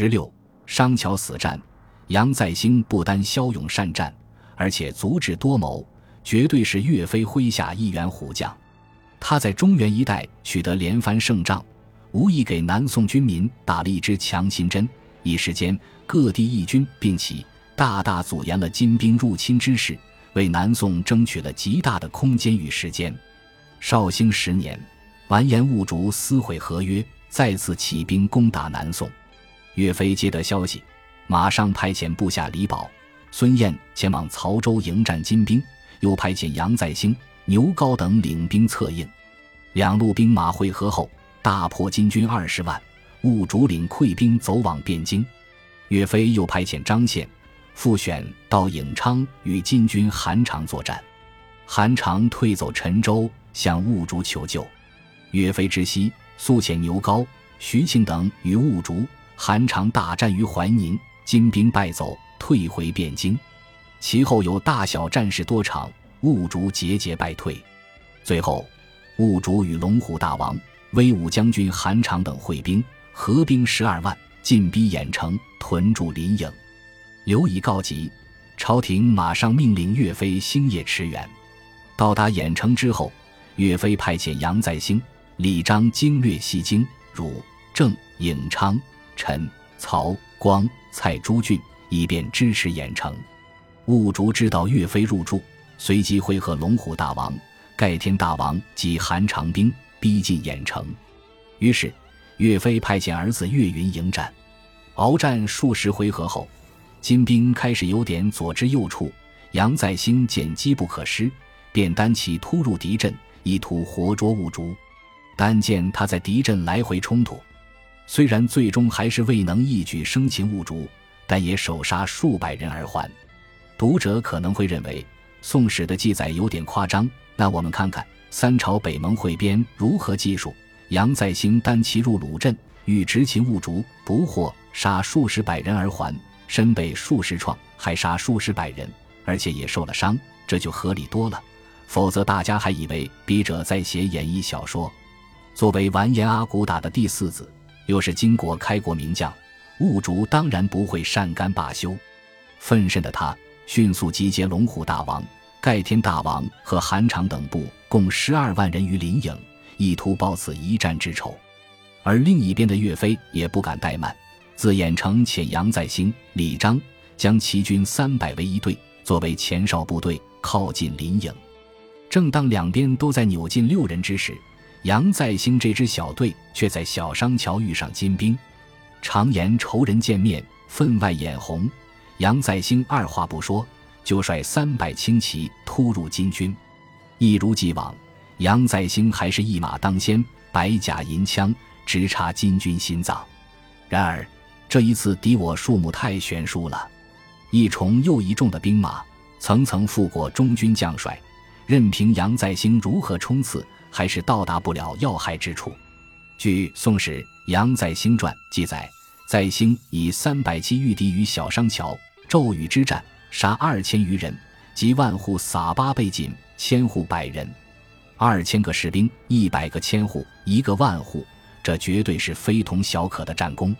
十六，商桥死战。杨再兴不单骁勇善战，而且足智多谋，绝对是岳飞麾下一员虎将。他在中原一带取得连番胜仗，无疑给南宋军民打了一支强心针。一时间，各地义军并起，大大阻延了金兵入侵之势，为南宋争取了极大的空间与时间。绍兴十年，完颜兀竹撕毁合约，再次起兵攻打南宋。岳飞接得消息，马上派遣部下李宝、孙彦前往曹州迎战金兵，又派遣杨再兴、牛皋等领兵策应。两路兵马会合后，大破金军二十万。兀竹领溃兵走往汴京，岳飞又派遣张宪、傅选到颍昌与金军韩常作战。韩常退走陈州，向兀竹求救。岳飞知悉，速遣牛皋、徐庆等与兀竹、韩常大战于淮宁，金兵败走，退回汴京。其后有大小战事多场，兀竹节节败退。最后，兀竹与龙虎大王、威武将军韩常等会兵。合兵十二万，进逼郾城，屯驻临颍。刘已告急，朝廷马上命令岳飞星夜驰援。到达郾城之后，岳飞派遣杨再兴、李章经略西京、汝、郑、颍昌、陈、曹、光、蔡诸郡，以便支持郾城。兀竹知道岳飞入驻，随即会合龙虎大王、盖天大王及韩长兵，逼近郾城。于是。岳飞派遣儿子岳云迎战，鏖战数十回合后，金兵开始有点左支右绌。杨再兴见机不可失，便单骑突入敌阵，意图活捉兀竹。但见他在敌阵来回冲突，虽然最终还是未能一举生擒兀竹，但也手杀数百人而还。读者可能会认为《宋史》的记载有点夸张，那我们看看三朝北盟汇编如何记述。杨再兴单骑入鲁镇，欲执擒兀竹，不获，杀数十百人而还，身被数十创，还杀数十百人，而且也受了伤，这就合理多了。否则大家还以为笔者在写演义小说。作为完颜阿骨打的第四子，又是金国开国名将，兀竹当然不会善甘罢休。奋身的他，迅速集结龙虎大王、盖天大王和韩常等部，共十二万人于临颍。意图报此一战之仇，而另一边的岳飞也不敢怠慢，自郾城遣杨再兴、李章将齐军三百为一队，作为前哨部队靠近临颍。正当两边都在扭进六人之时，杨再兴这支小队却在小商桥遇上金兵。常言仇人见面，分外眼红。杨再兴二话不说，就率三百轻骑突入金军，一如既往。杨再兴还是一马当先，百甲银枪直插金军心脏。然而这一次敌我数目太悬殊了，一重又一重的兵马层层覆过中军将帅，任凭杨再兴如何冲刺，还是到达不了要害之处。据《宋史·杨再兴传》记载，再兴以三百骑御敌于小商桥，骤雨之战，杀二千余人，及万户撒八倍锦，千户百人。二千个士兵，一百个千户，一个万户，这绝对是非同小可的战功。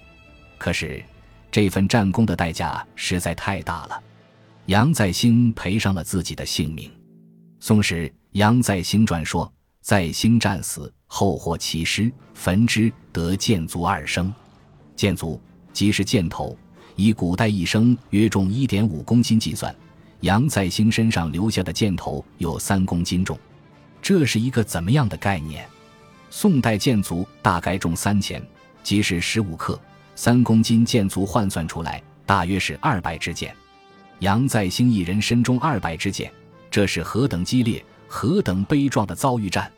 可是，这份战功的代价实在太大了。杨再兴赔上了自己的性命。《宋史·杨再兴传》说：“在兴战死，后获其尸，焚之，得箭足二升。箭足即是箭头，以古代一升约重一点五公斤计算，杨再兴身上留下的箭头有三公斤重。”这是一个怎么样的概念？宋代箭足大概重三钱，即是十五克，三公斤箭足换算出来，大约是二百支箭。杨再兴一人身中二百支箭，这是何等激烈、何等悲壮的遭遇战！